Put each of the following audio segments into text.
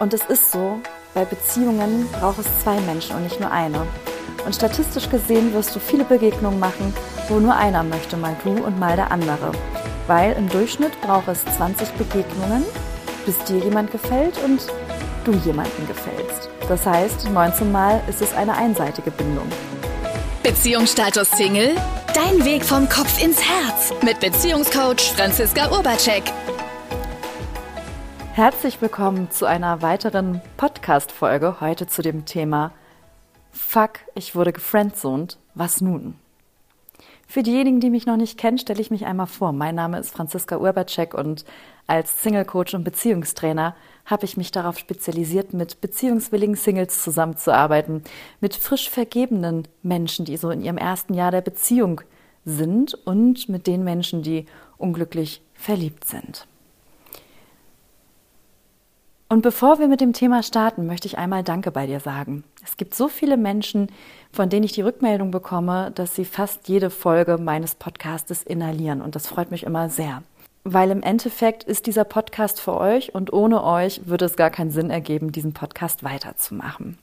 Und es ist so, bei Beziehungen braucht es zwei Menschen und nicht nur eine. Und statistisch gesehen wirst du viele Begegnungen machen, wo nur einer möchte, mal du und mal der andere. Weil im Durchschnitt braucht es 20 Begegnungen, bis dir jemand gefällt und du jemanden gefällst. Das heißt, 19 Mal ist es eine einseitige Bindung. Beziehungsstatus Single? Dein Weg vom Kopf ins Herz mit Beziehungscoach Franziska Urbacek. Herzlich willkommen zu einer weiteren Podcast-Folge. Heute zu dem Thema Fuck, ich wurde gefriendzoned. Was nun? Für diejenigen, die mich noch nicht kennen, stelle ich mich einmal vor. Mein Name ist Franziska Urbacek und als Single-Coach und Beziehungstrainer habe ich mich darauf spezialisiert, mit beziehungswilligen Singles zusammenzuarbeiten, mit frisch vergebenen Menschen, die so in ihrem ersten Jahr der Beziehung sind und mit den Menschen, die unglücklich verliebt sind. Und bevor wir mit dem Thema starten, möchte ich einmal Danke bei dir sagen. Es gibt so viele Menschen, von denen ich die Rückmeldung bekomme, dass sie fast jede Folge meines Podcastes inhalieren. Und das freut mich immer sehr. Weil im Endeffekt ist dieser Podcast für euch und ohne euch würde es gar keinen Sinn ergeben, diesen Podcast weiterzumachen.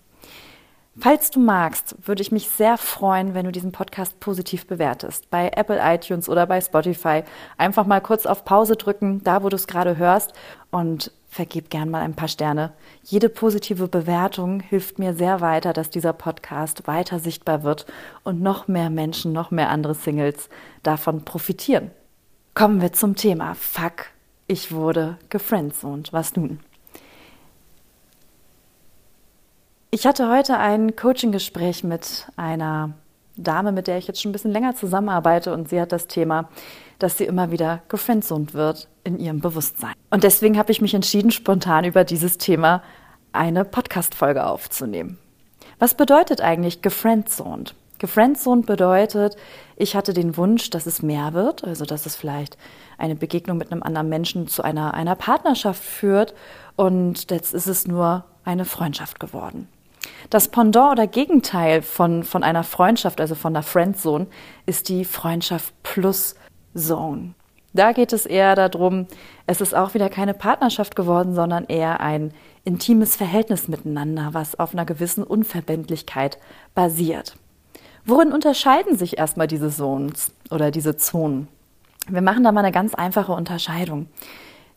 Falls du magst, würde ich mich sehr freuen, wenn du diesen Podcast positiv bewertest. Bei Apple iTunes oder bei Spotify. Einfach mal kurz auf Pause drücken, da wo du es gerade hörst und vergib gern mal ein paar Sterne. Jede positive Bewertung hilft mir sehr weiter, dass dieser Podcast weiter sichtbar wird und noch mehr Menschen, noch mehr andere Singles davon profitieren. Kommen wir zum Thema. Fuck, ich wurde gefriendzoned. Was nun? Ich hatte heute ein Coaching-Gespräch mit einer Dame, mit der ich jetzt schon ein bisschen länger zusammenarbeite und sie hat das Thema, dass sie immer wieder gefriendzoned wird in ihrem Bewusstsein. Und deswegen habe ich mich entschieden, spontan über dieses Thema eine Podcast-Folge aufzunehmen. Was bedeutet eigentlich gefriendzoned? Gefriendzoned bedeutet, ich hatte den Wunsch, dass es mehr wird, also dass es vielleicht eine Begegnung mit einem anderen Menschen zu einer, einer Partnerschaft führt und jetzt ist es nur eine Freundschaft geworden. Das Pendant oder Gegenteil von, von einer Freundschaft, also von einer Friendzone, ist die Freundschaft plus Zone. Da geht es eher darum, es ist auch wieder keine Partnerschaft geworden, sondern eher ein intimes Verhältnis miteinander, was auf einer gewissen Unverbindlichkeit basiert. Worin unterscheiden sich erstmal diese Zones oder diese Zonen? Wir machen da mal eine ganz einfache Unterscheidung.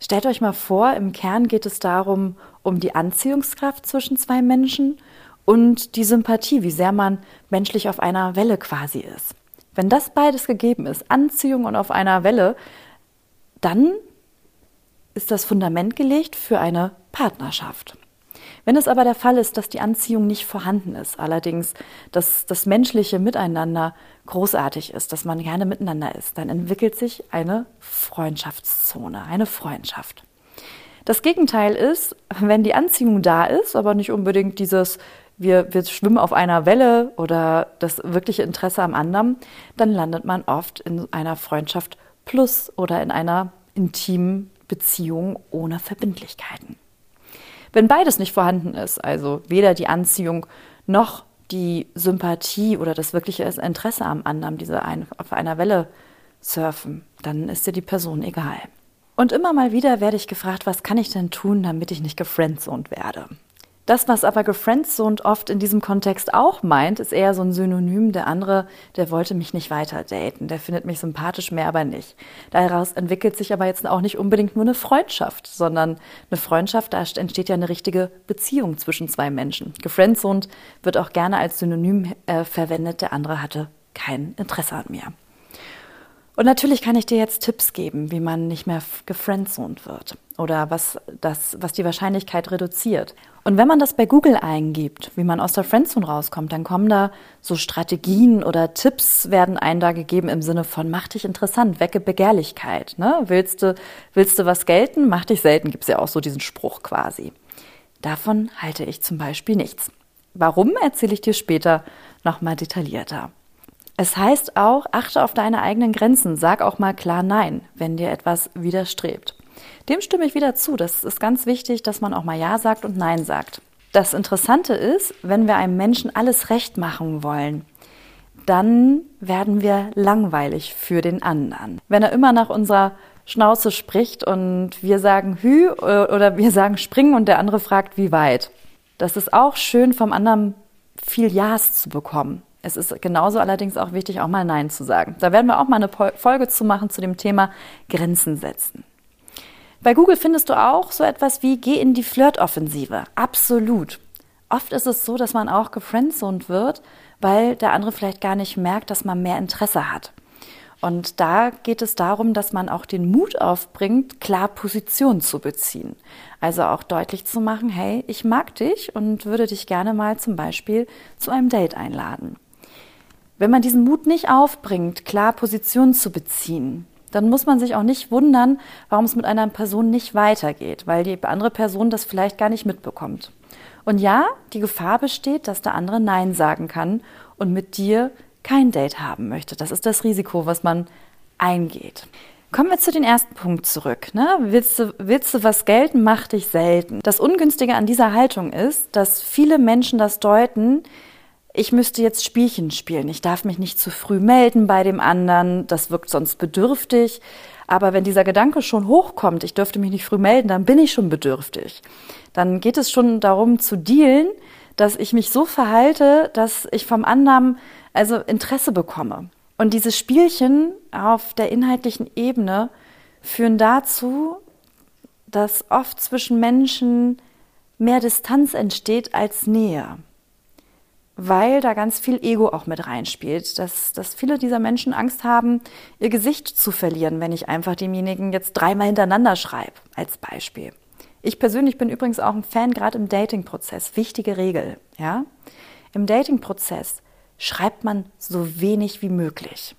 Stellt euch mal vor, im Kern geht es darum, um die Anziehungskraft zwischen zwei Menschen und die Sympathie, wie sehr man menschlich auf einer Welle quasi ist. Wenn das beides gegeben ist, Anziehung und auf einer Welle, dann ist das Fundament gelegt für eine Partnerschaft. Wenn es aber der Fall ist, dass die Anziehung nicht vorhanden ist, allerdings dass das menschliche Miteinander großartig ist, dass man gerne miteinander ist, dann entwickelt sich eine Freundschaftszone, eine Freundschaft. Das Gegenteil ist, wenn die Anziehung da ist, aber nicht unbedingt dieses wir, wir schwimmen auf einer Welle oder das wirkliche Interesse am anderen, dann landet man oft in einer Freundschaft plus oder in einer intimen Beziehung ohne Verbindlichkeiten. Wenn beides nicht vorhanden ist, also weder die Anziehung noch die Sympathie oder das wirkliche Interesse am anderen, diese ein, auf einer Welle surfen, dann ist dir die Person egal. Und immer mal wieder werde ich gefragt, was kann ich denn tun, damit ich nicht gefriendzoned werde? Das, was aber gefriendzoned oft in diesem Kontext auch meint, ist eher so ein Synonym. Der andere, der wollte mich nicht weiter daten, der findet mich sympathisch, mehr aber nicht. Daraus entwickelt sich aber jetzt auch nicht unbedingt nur eine Freundschaft, sondern eine Freundschaft, da entsteht ja eine richtige Beziehung zwischen zwei Menschen. Gefriendzoned wird auch gerne als Synonym äh, verwendet, der andere hatte kein Interesse an mir. Und natürlich kann ich dir jetzt Tipps geben, wie man nicht mehr gefriendzoned wird oder was, das, was die Wahrscheinlichkeit reduziert. Und wenn man das bei Google eingibt, wie man aus der Friendzone rauskommt, dann kommen da so Strategien oder Tipps werden einem da gegeben im Sinne von mach dich interessant, wecke Begehrlichkeit. Ne? Willst, du, willst du was gelten, mach dich selten, gibt es ja auch so diesen Spruch quasi. Davon halte ich zum Beispiel nichts. Warum erzähle ich dir später nochmal detaillierter. Es heißt auch, achte auf deine eigenen Grenzen, sag auch mal klar Nein, wenn dir etwas widerstrebt. Dem stimme ich wieder zu. Das ist ganz wichtig, dass man auch mal Ja sagt und Nein sagt. Das Interessante ist, wenn wir einem Menschen alles recht machen wollen, dann werden wir langweilig für den anderen. Wenn er immer nach unserer Schnauze spricht und wir sagen Hü äh, oder wir sagen springen und der andere fragt, wie weit. Das ist auch schön vom anderen viel Ja's zu bekommen. Es ist genauso allerdings auch wichtig, auch mal Nein zu sagen. Da werden wir auch mal eine Folge zu machen zu dem Thema Grenzen setzen. Bei Google findest du auch so etwas wie Geh in die Flirtoffensive. Absolut. Oft ist es so, dass man auch gefriendzoned wird, weil der andere vielleicht gar nicht merkt, dass man mehr Interesse hat. Und da geht es darum, dass man auch den Mut aufbringt, klar Position zu beziehen. Also auch deutlich zu machen, hey, ich mag dich und würde dich gerne mal zum Beispiel zu einem Date einladen. Wenn man diesen Mut nicht aufbringt, klar Position zu beziehen, dann muss man sich auch nicht wundern, warum es mit einer Person nicht weitergeht, weil die andere Person das vielleicht gar nicht mitbekommt. Und ja, die Gefahr besteht, dass der andere Nein sagen kann und mit dir kein Date haben möchte. Das ist das Risiko, was man eingeht. Kommen wir zu den ersten Punkt zurück. Ne? Willst, du, willst du was gelten, mach dich selten. Das Ungünstige an dieser Haltung ist, dass viele Menschen das deuten, ich müsste jetzt Spielchen spielen. Ich darf mich nicht zu früh melden bei dem anderen. Das wirkt sonst bedürftig. Aber wenn dieser Gedanke schon hochkommt, ich dürfte mich nicht früh melden, dann bin ich schon bedürftig. Dann geht es schon darum zu dealen, dass ich mich so verhalte, dass ich vom anderen also Interesse bekomme. Und diese Spielchen auf der inhaltlichen Ebene führen dazu, dass oft zwischen Menschen mehr Distanz entsteht als Nähe. Weil da ganz viel Ego auch mit reinspielt, dass, dass viele dieser Menschen Angst haben, ihr Gesicht zu verlieren, wenn ich einfach demjenigen jetzt dreimal hintereinander schreibe, als Beispiel. Ich persönlich bin übrigens auch ein Fan, gerade im Dating-Prozess. Wichtige Regel, ja. Im Dating-Prozess schreibt man so wenig wie möglich.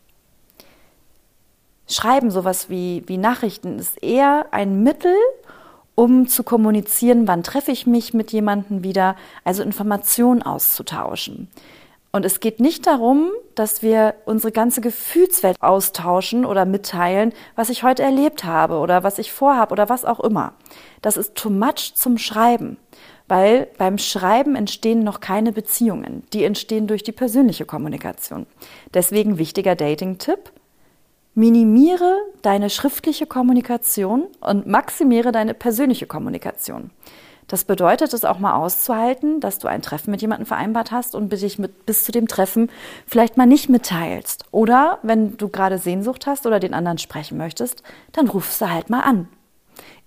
Schreiben, sowas wie, wie Nachrichten, ist eher ein Mittel, um zu kommunizieren, wann treffe ich mich mit jemandem wieder, also Informationen auszutauschen. Und es geht nicht darum, dass wir unsere ganze Gefühlswelt austauschen oder mitteilen, was ich heute erlebt habe oder was ich vorhabe oder was auch immer. Das ist too much zum Schreiben weil beim Schreiben entstehen noch keine Beziehungen. Die entstehen durch die persönliche Kommunikation. Deswegen wichtiger Dating-Tipp. Minimiere deine schriftliche Kommunikation und maximiere deine persönliche Kommunikation. Das bedeutet es auch mal auszuhalten, dass du ein Treffen mit jemandem vereinbart hast und dich mit, bis zu dem Treffen vielleicht mal nicht mitteilst. Oder wenn du gerade Sehnsucht hast oder den anderen sprechen möchtest, dann rufst du halt mal an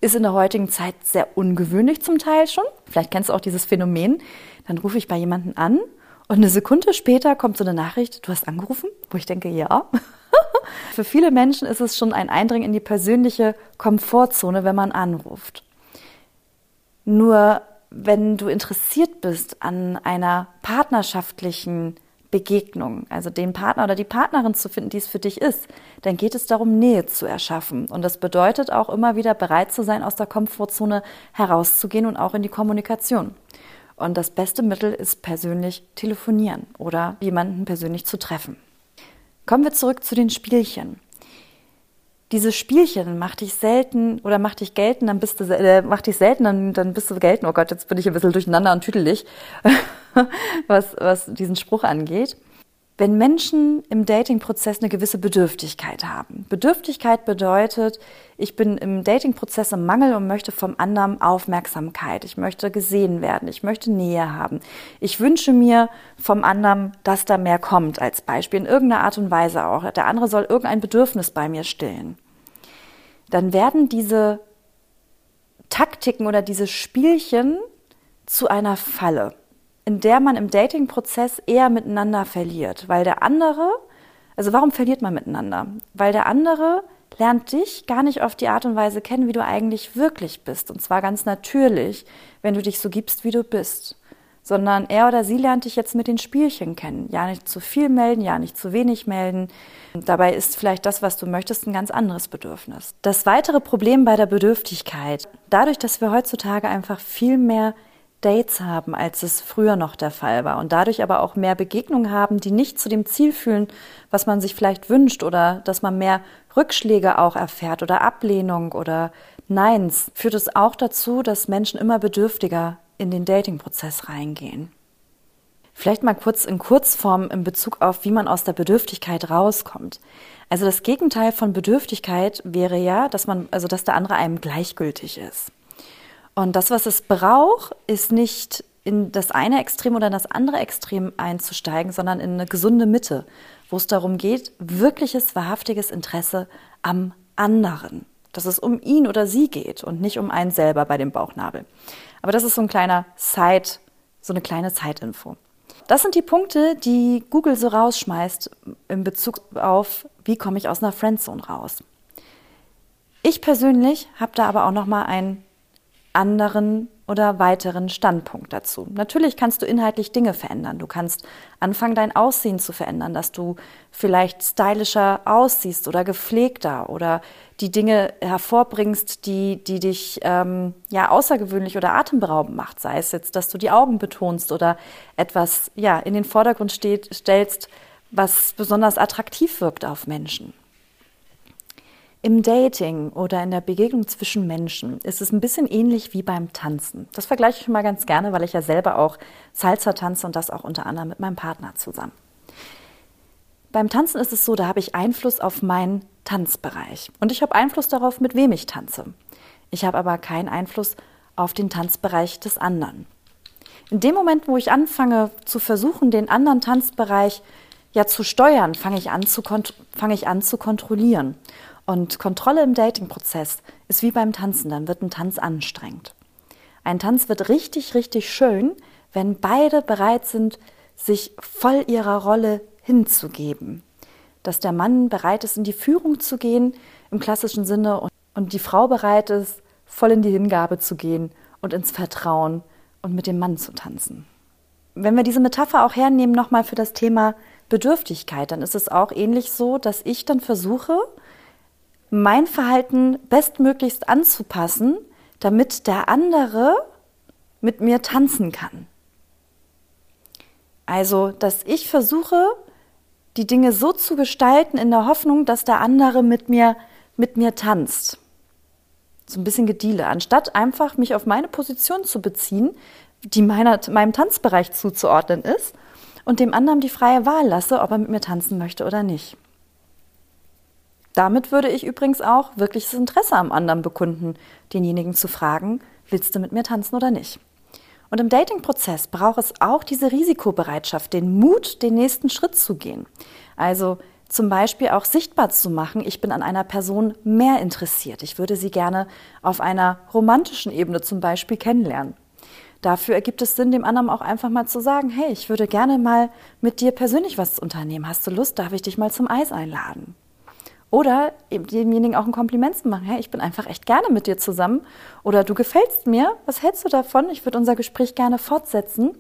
ist in der heutigen Zeit sehr ungewöhnlich zum Teil schon. Vielleicht kennst du auch dieses Phänomen. Dann rufe ich bei jemandem an und eine Sekunde später kommt so eine Nachricht, du hast angerufen, wo ich denke, ja. Für viele Menschen ist es schon ein Eindringen in die persönliche Komfortzone, wenn man anruft. Nur wenn du interessiert bist an einer partnerschaftlichen Begegnung, also den Partner oder die Partnerin zu finden, die es für dich ist, dann geht es darum, Nähe zu erschaffen. Und das bedeutet auch immer wieder bereit zu sein, aus der Komfortzone herauszugehen und auch in die Kommunikation. Und das beste Mittel ist persönlich telefonieren oder jemanden persönlich zu treffen. Kommen wir zurück zu den Spielchen. Diese Spielchen macht dich selten oder macht dich gelten, dann bist du äh, macht dich selten, dann, dann bist du gelten. Oh Gott, jetzt bin ich ein bisschen durcheinander und tüdelig. was, was diesen Spruch angeht. Wenn Menschen im Dating-Prozess eine gewisse Bedürftigkeit haben. Bedürftigkeit bedeutet, ich bin im Dating-Prozess im Mangel und möchte vom anderen Aufmerksamkeit. Ich möchte gesehen werden. Ich möchte Nähe haben. Ich wünsche mir vom anderen, dass da mehr kommt, als Beispiel. In irgendeiner Art und Weise auch. Der andere soll irgendein Bedürfnis bei mir stillen. Dann werden diese Taktiken oder diese Spielchen zu einer Falle in der man im Dating-Prozess eher miteinander verliert, weil der andere, also warum verliert man miteinander? Weil der andere lernt dich gar nicht auf die Art und Weise kennen, wie du eigentlich wirklich bist. Und zwar ganz natürlich, wenn du dich so gibst, wie du bist. Sondern er oder sie lernt dich jetzt mit den Spielchen kennen. Ja, nicht zu viel melden, ja, nicht zu wenig melden. Dabei ist vielleicht das, was du möchtest, ein ganz anderes Bedürfnis. Das weitere Problem bei der Bedürftigkeit, dadurch, dass wir heutzutage einfach viel mehr Dates haben, als es früher noch der Fall war und dadurch aber auch mehr Begegnungen haben, die nicht zu dem Ziel fühlen, was man sich vielleicht wünscht oder dass man mehr Rückschläge auch erfährt oder Ablehnung oder Neins, führt es auch dazu, dass Menschen immer bedürftiger in den Dating-Prozess reingehen. Vielleicht mal kurz in Kurzform in Bezug auf, wie man aus der Bedürftigkeit rauskommt. Also das Gegenteil von Bedürftigkeit wäre ja, dass man, also dass der andere einem gleichgültig ist. Und das, was es braucht, ist nicht in das eine Extrem oder in das andere Extrem einzusteigen, sondern in eine gesunde Mitte, wo es darum geht, wirkliches, wahrhaftiges Interesse am anderen. Dass es um ihn oder sie geht und nicht um einen selber bei dem Bauchnabel. Aber das ist so ein kleiner Side, so eine kleine Zeitinfo. Das sind die Punkte, die Google so rausschmeißt in Bezug auf, wie komme ich aus einer Friendzone raus. Ich persönlich habe da aber auch noch mal einen anderen oder weiteren Standpunkt dazu. Natürlich kannst du inhaltlich Dinge verändern. Du kannst anfangen, dein Aussehen zu verändern, dass du vielleicht stylischer aussiehst oder gepflegter oder die Dinge hervorbringst, die, die dich ähm, ja außergewöhnlich oder atemberaubend macht. Sei es jetzt, dass du die Augen betonst oder etwas ja in den Vordergrund steht, stellst, was besonders attraktiv wirkt auf Menschen. Im Dating oder in der Begegnung zwischen Menschen ist es ein bisschen ähnlich wie beim Tanzen. Das vergleiche ich mal ganz gerne, weil ich ja selber auch Salsa tanze und das auch unter anderem mit meinem Partner zusammen. Beim Tanzen ist es so, da habe ich Einfluss auf meinen Tanzbereich und ich habe Einfluss darauf, mit wem ich tanze. Ich habe aber keinen Einfluss auf den Tanzbereich des anderen. In dem Moment, wo ich anfange zu versuchen, den anderen Tanzbereich ja zu steuern, fange ich an zu, fange ich an zu kontrollieren. Und Kontrolle im Dating-Prozess ist wie beim Tanzen, dann wird ein Tanz anstrengend. Ein Tanz wird richtig, richtig schön, wenn beide bereit sind, sich voll ihrer Rolle hinzugeben. Dass der Mann bereit ist, in die Führung zu gehen im klassischen Sinne und die Frau bereit ist, voll in die Hingabe zu gehen und ins Vertrauen und mit dem Mann zu tanzen. Wenn wir diese Metapher auch hernehmen nochmal für das Thema Bedürftigkeit, dann ist es auch ähnlich so, dass ich dann versuche, mein Verhalten bestmöglichst anzupassen, damit der andere mit mir tanzen kann. Also, dass ich versuche, die Dinge so zu gestalten in der Hoffnung, dass der andere mit mir, mit mir tanzt. So ein bisschen Gediele, anstatt einfach mich auf meine Position zu beziehen, die meiner, meinem Tanzbereich zuzuordnen ist und dem anderen die freie Wahl lasse, ob er mit mir tanzen möchte oder nicht. Damit würde ich übrigens auch wirkliches Interesse am anderen bekunden, denjenigen zu fragen, willst du mit mir tanzen oder nicht? Und im Dating-Prozess braucht es auch diese Risikobereitschaft, den Mut, den nächsten Schritt zu gehen. Also zum Beispiel auch sichtbar zu machen, ich bin an einer Person mehr interessiert. Ich würde sie gerne auf einer romantischen Ebene zum Beispiel kennenlernen. Dafür ergibt es Sinn, dem anderen auch einfach mal zu sagen, hey, ich würde gerne mal mit dir persönlich was unternehmen. Hast du Lust? Darf ich dich mal zum Eis einladen? Oder demjenigen auch ein Kompliment zu machen. Hey, ich bin einfach echt gerne mit dir zusammen. Oder du gefällst mir. Was hältst du davon? Ich würde unser Gespräch gerne fortsetzen.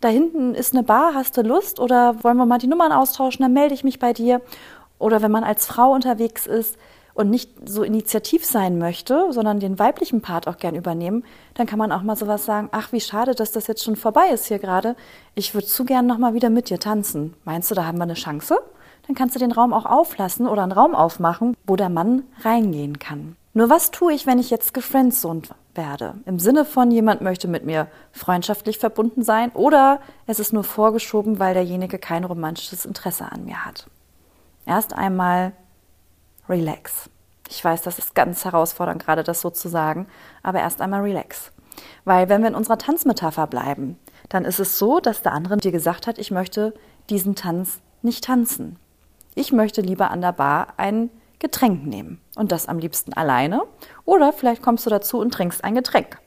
Da hinten ist eine Bar. Hast du Lust? Oder wollen wir mal die Nummern austauschen? Dann melde ich mich bei dir. Oder wenn man als Frau unterwegs ist und nicht so initiativ sein möchte, sondern den weiblichen Part auch gern übernehmen, dann kann man auch mal sowas sagen, ach, wie schade, dass das jetzt schon vorbei ist hier gerade. Ich würde zu gern noch mal wieder mit dir tanzen. Meinst du, da haben wir eine Chance? Dann kannst du den Raum auch auflassen oder einen Raum aufmachen, wo der Mann reingehen kann. Nur was tue ich, wenn ich jetzt gefriendzoned werde? Im Sinne von, jemand möchte mit mir freundschaftlich verbunden sein oder es ist nur vorgeschoben, weil derjenige kein romantisches Interesse an mir hat. Erst einmal relax. Ich weiß, das ist ganz herausfordernd, gerade das so zu sagen, aber erst einmal relax. Weil wenn wir in unserer Tanzmetapher bleiben, dann ist es so, dass der andere dir gesagt hat, ich möchte diesen Tanz nicht tanzen. Ich möchte lieber an der Bar ein Getränk nehmen und das am liebsten alleine oder vielleicht kommst du dazu und trinkst ein Getränk.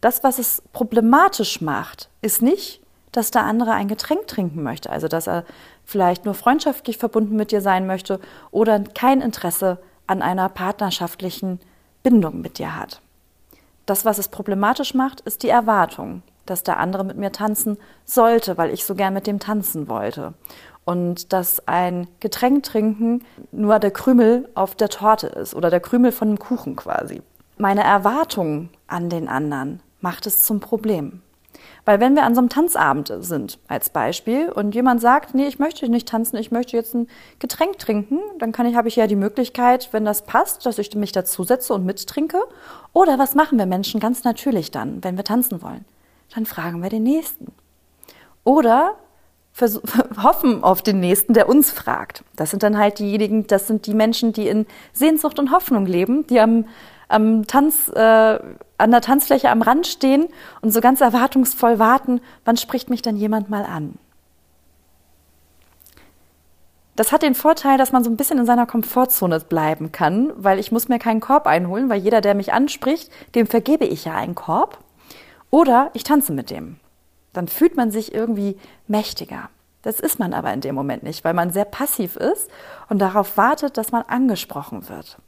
Das, was es problematisch macht, ist nicht, dass der andere ein Getränk trinken möchte, also dass er vielleicht nur freundschaftlich verbunden mit dir sein möchte oder kein Interesse an einer partnerschaftlichen Bindung mit dir hat. Das, was es problematisch macht, ist die Erwartung, dass der andere mit mir tanzen sollte, weil ich so gern mit dem tanzen wollte und dass ein Getränk trinken nur der Krümel auf der Torte ist oder der Krümel von einem Kuchen quasi. Meine Erwartung an den anderen macht es zum Problem. Weil wenn wir an so einem Tanzabend sind, als Beispiel, und jemand sagt, nee, ich möchte nicht tanzen, ich möchte jetzt ein Getränk trinken, dann kann ich, habe ich ja die Möglichkeit, wenn das passt, dass ich mich dazusetze und mittrinke. Oder was machen wir Menschen ganz natürlich dann, wenn wir tanzen wollen? Dann fragen wir den Nächsten. Oder hoffen auf den Nächsten, der uns fragt. Das sind dann halt diejenigen, das sind die Menschen, die in Sehnsucht und Hoffnung leben, die am, am Tanz, äh, an der Tanzfläche am Rand stehen und so ganz erwartungsvoll warten, wann spricht mich dann jemand mal an. Das hat den Vorteil, dass man so ein bisschen in seiner Komfortzone bleiben kann, weil ich muss mir keinen Korb einholen, weil jeder, der mich anspricht, dem vergebe ich ja einen Korb. Oder ich tanze mit dem. Dann fühlt man sich irgendwie mächtiger. Das ist man aber in dem Moment nicht, weil man sehr passiv ist und darauf wartet, dass man angesprochen wird.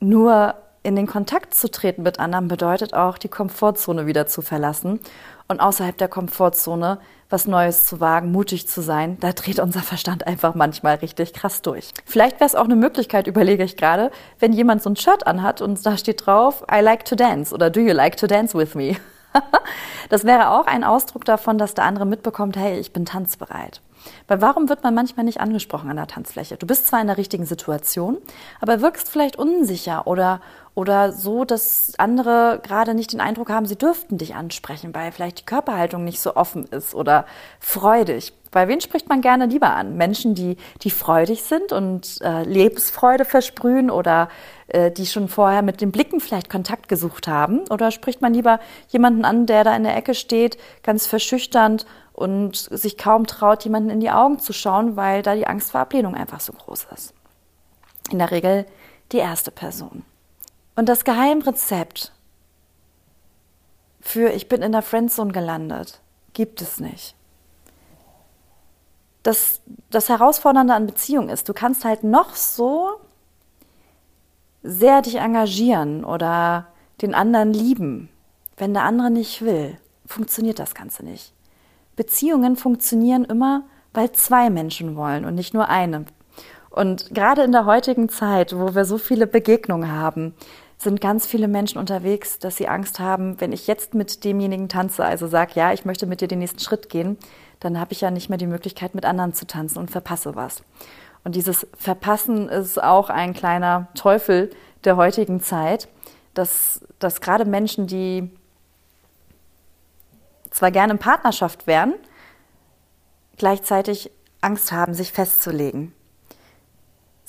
Nur in den Kontakt zu treten mit anderen bedeutet auch, die Komfortzone wieder zu verlassen und außerhalb der Komfortzone was Neues zu wagen, mutig zu sein, da dreht unser Verstand einfach manchmal richtig krass durch. Vielleicht wäre es auch eine Möglichkeit, überlege ich gerade, wenn jemand so ein Shirt anhat und da steht drauf, I like to dance oder Do you like to dance with me? das wäre auch ein Ausdruck davon, dass der andere mitbekommt, hey, ich bin tanzbereit. Weil warum wird man manchmal nicht angesprochen an der Tanzfläche? Du bist zwar in der richtigen Situation, aber wirkst vielleicht unsicher oder, oder so, dass andere gerade nicht den Eindruck haben, sie dürften dich ansprechen, weil vielleicht die Körperhaltung nicht so offen ist oder freudig. Bei wen spricht man gerne lieber an? Menschen, die, die freudig sind und äh, Lebensfreude versprühen oder äh, die schon vorher mit den Blicken vielleicht Kontakt gesucht haben? Oder spricht man lieber jemanden an, der da in der Ecke steht, ganz verschüchternd und sich kaum traut, jemanden in die Augen zu schauen, weil da die Angst vor Ablehnung einfach so groß ist. In der Regel die erste Person. Und das Geheimrezept für ich bin in der Friendzone gelandet gibt es nicht. Das, das Herausfordernde an Beziehung ist, du kannst halt noch so sehr dich engagieren oder den anderen lieben. Wenn der andere nicht will, funktioniert das Ganze nicht. Beziehungen funktionieren immer, weil zwei Menschen wollen und nicht nur eine. Und gerade in der heutigen Zeit, wo wir so viele Begegnungen haben, sind ganz viele Menschen unterwegs, dass sie Angst haben, wenn ich jetzt mit demjenigen tanze, also sage, ja, ich möchte mit dir den nächsten Schritt gehen, dann habe ich ja nicht mehr die Möglichkeit, mit anderen zu tanzen und verpasse was. Und dieses Verpassen ist auch ein kleiner Teufel der heutigen Zeit, dass, dass gerade Menschen, die zwar gerne in Partnerschaft wären, gleichzeitig Angst haben, sich festzulegen.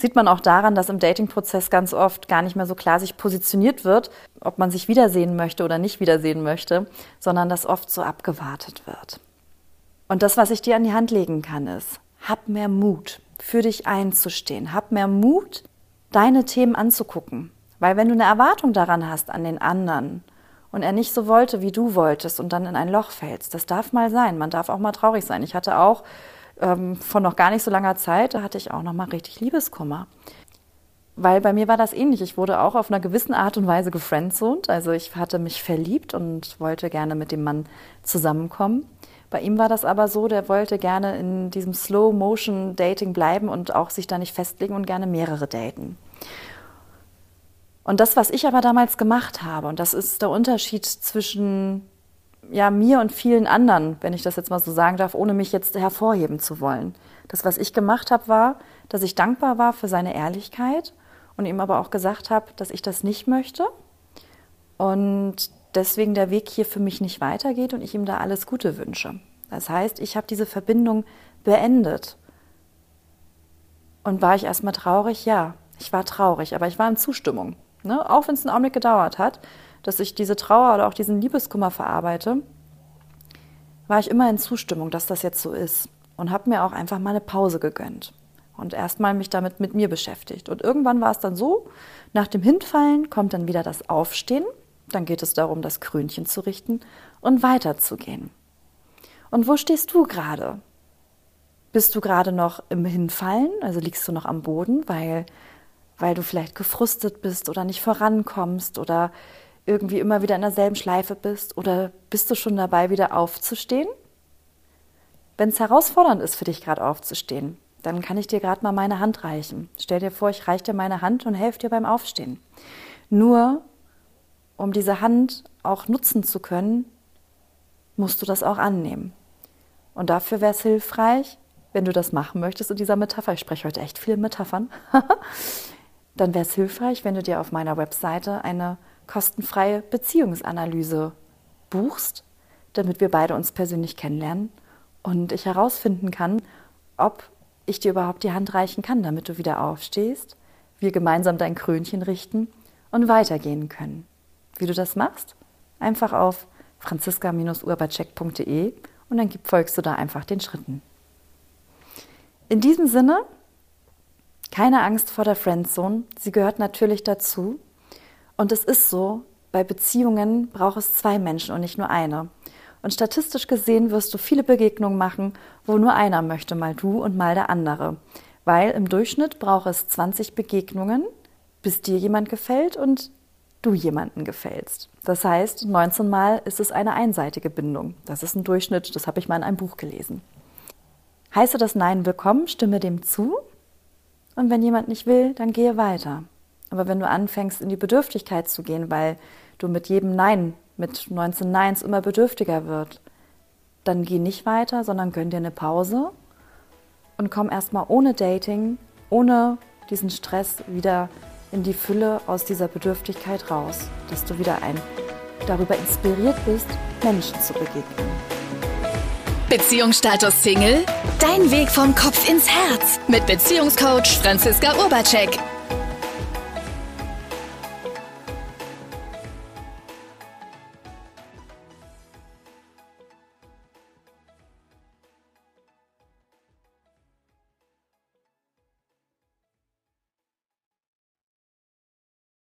Sieht man auch daran, dass im Dating-Prozess ganz oft gar nicht mehr so klar sich positioniert wird, ob man sich wiedersehen möchte oder nicht wiedersehen möchte, sondern dass oft so abgewartet wird. Und das, was ich dir an die Hand legen kann, ist, hab mehr Mut, für dich einzustehen. Hab mehr Mut, deine Themen anzugucken. Weil wenn du eine Erwartung daran hast an den anderen und er nicht so wollte, wie du wolltest und dann in ein Loch fällst. Das darf mal sein. Man darf auch mal traurig sein. Ich hatte auch ähm, von noch gar nicht so langer Zeit, da hatte ich auch noch mal richtig Liebeskummer. Weil bei mir war das ähnlich. Ich wurde auch auf einer gewissen Art und Weise gefriendzoned. Also ich hatte mich verliebt und wollte gerne mit dem Mann zusammenkommen. Bei ihm war das aber so, der wollte gerne in diesem Slow-Motion-Dating bleiben und auch sich da nicht festlegen und gerne mehrere daten. Und das, was ich aber damals gemacht habe, und das ist der Unterschied zwischen ja, mir und vielen anderen, wenn ich das jetzt mal so sagen darf, ohne mich jetzt hervorheben zu wollen. Das, was ich gemacht habe, war, dass ich dankbar war für seine Ehrlichkeit und ihm aber auch gesagt habe, dass ich das nicht möchte und deswegen der Weg hier für mich nicht weitergeht und ich ihm da alles Gute wünsche. Das heißt, ich habe diese Verbindung beendet. Und war ich erstmal traurig? Ja, ich war traurig, aber ich war in Zustimmung. Ne? Auch wenn es einen Augenblick gedauert hat, dass ich diese Trauer oder auch diesen Liebeskummer verarbeite, war ich immer in Zustimmung, dass das jetzt so ist und habe mir auch einfach mal eine Pause gegönnt und erstmal mich damit mit mir beschäftigt. Und irgendwann war es dann so, nach dem Hinfallen kommt dann wieder das Aufstehen, dann geht es darum, das Krönchen zu richten und weiterzugehen. Und wo stehst du gerade? Bist du gerade noch im Hinfallen, also liegst du noch am Boden, weil weil du vielleicht gefrustet bist oder nicht vorankommst oder irgendwie immer wieder in derselben Schleife bist oder bist du schon dabei, wieder aufzustehen? Wenn es herausfordernd ist für dich gerade aufzustehen, dann kann ich dir gerade mal meine Hand reichen. Stell dir vor, ich reiche dir meine Hand und helfe dir beim Aufstehen. Nur, um diese Hand auch nutzen zu können, musst du das auch annehmen. Und dafür wäre es hilfreich, wenn du das machen möchtest in dieser Metapher. Ich spreche heute echt viel Metaphern. dann wäre es hilfreich, wenn du dir auf meiner Webseite eine kostenfreie Beziehungsanalyse buchst, damit wir beide uns persönlich kennenlernen und ich herausfinden kann, ob ich dir überhaupt die Hand reichen kann, damit du wieder aufstehst, wir gemeinsam dein Krönchen richten und weitergehen können. Wie du das machst? Einfach auf franziska-urbacek.de und dann folgst du da einfach den Schritten. In diesem Sinne, keine Angst vor der Friendzone, sie gehört natürlich dazu. Und es ist so, bei Beziehungen braucht es zwei Menschen und nicht nur eine. Und statistisch gesehen wirst du viele Begegnungen machen, wo nur einer möchte, mal du und mal der andere. Weil im Durchschnitt braucht es 20 Begegnungen, bis dir jemand gefällt und du jemanden gefällst. Das heißt, 19 Mal ist es eine einseitige Bindung. Das ist ein Durchschnitt, das habe ich mal in einem Buch gelesen. Heiße das Nein willkommen, stimme dem zu. Und wenn jemand nicht will, dann gehe weiter. Aber wenn du anfängst, in die Bedürftigkeit zu gehen, weil du mit jedem Nein, mit 19 Neins immer bedürftiger wird, dann geh nicht weiter, sondern gönn dir eine Pause und komm erstmal ohne Dating, ohne diesen Stress wieder in die Fülle aus dieser Bedürftigkeit raus, dass du wieder ein darüber inspiriert bist, Menschen zu begegnen. Beziehungsstatus Single? Dein Weg vom Kopf ins Herz mit Beziehungscoach Franziska Urbacek.